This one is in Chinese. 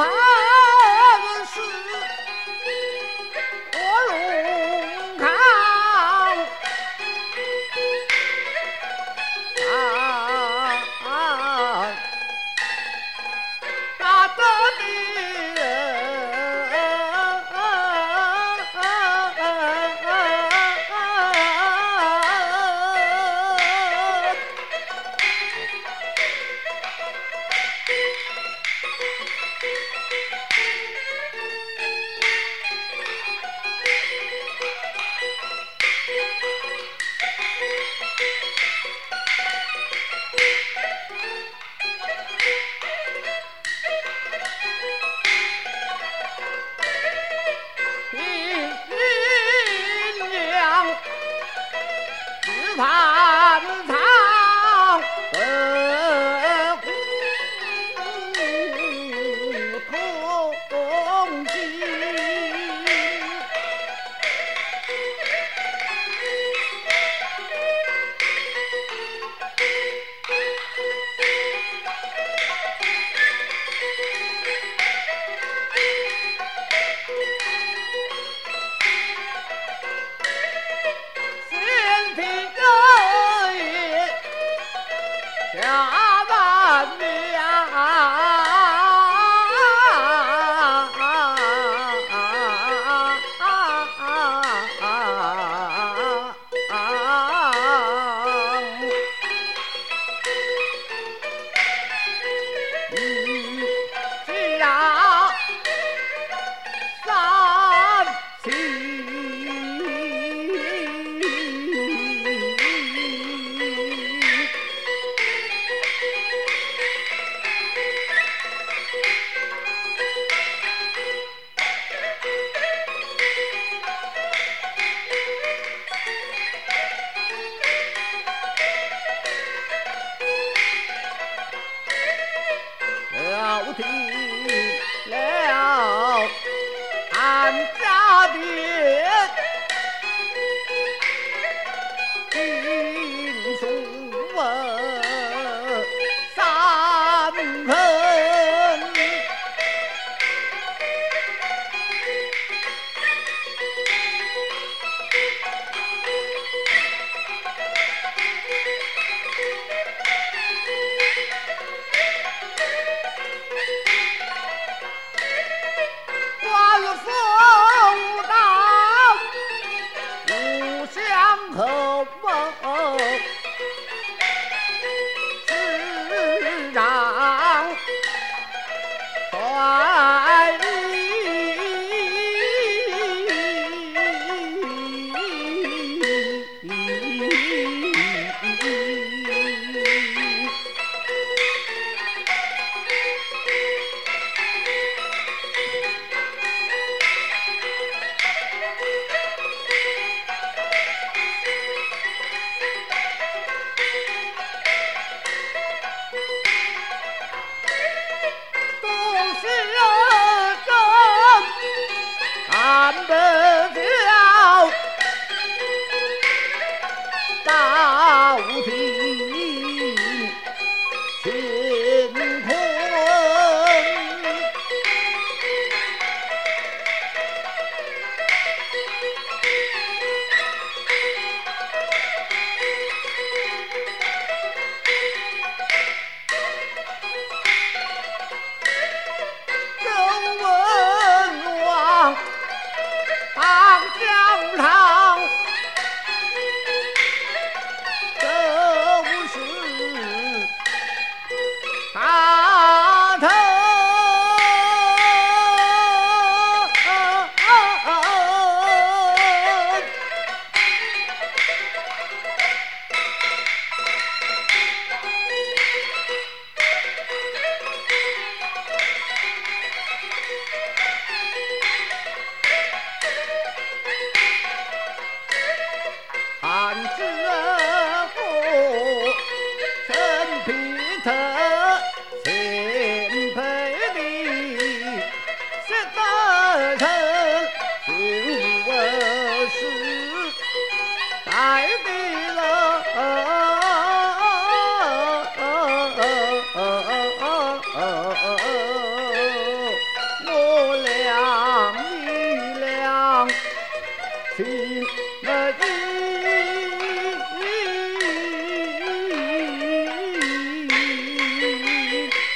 Wow. 他。I've 俺家的 Ah! 一一一一一一一一一一一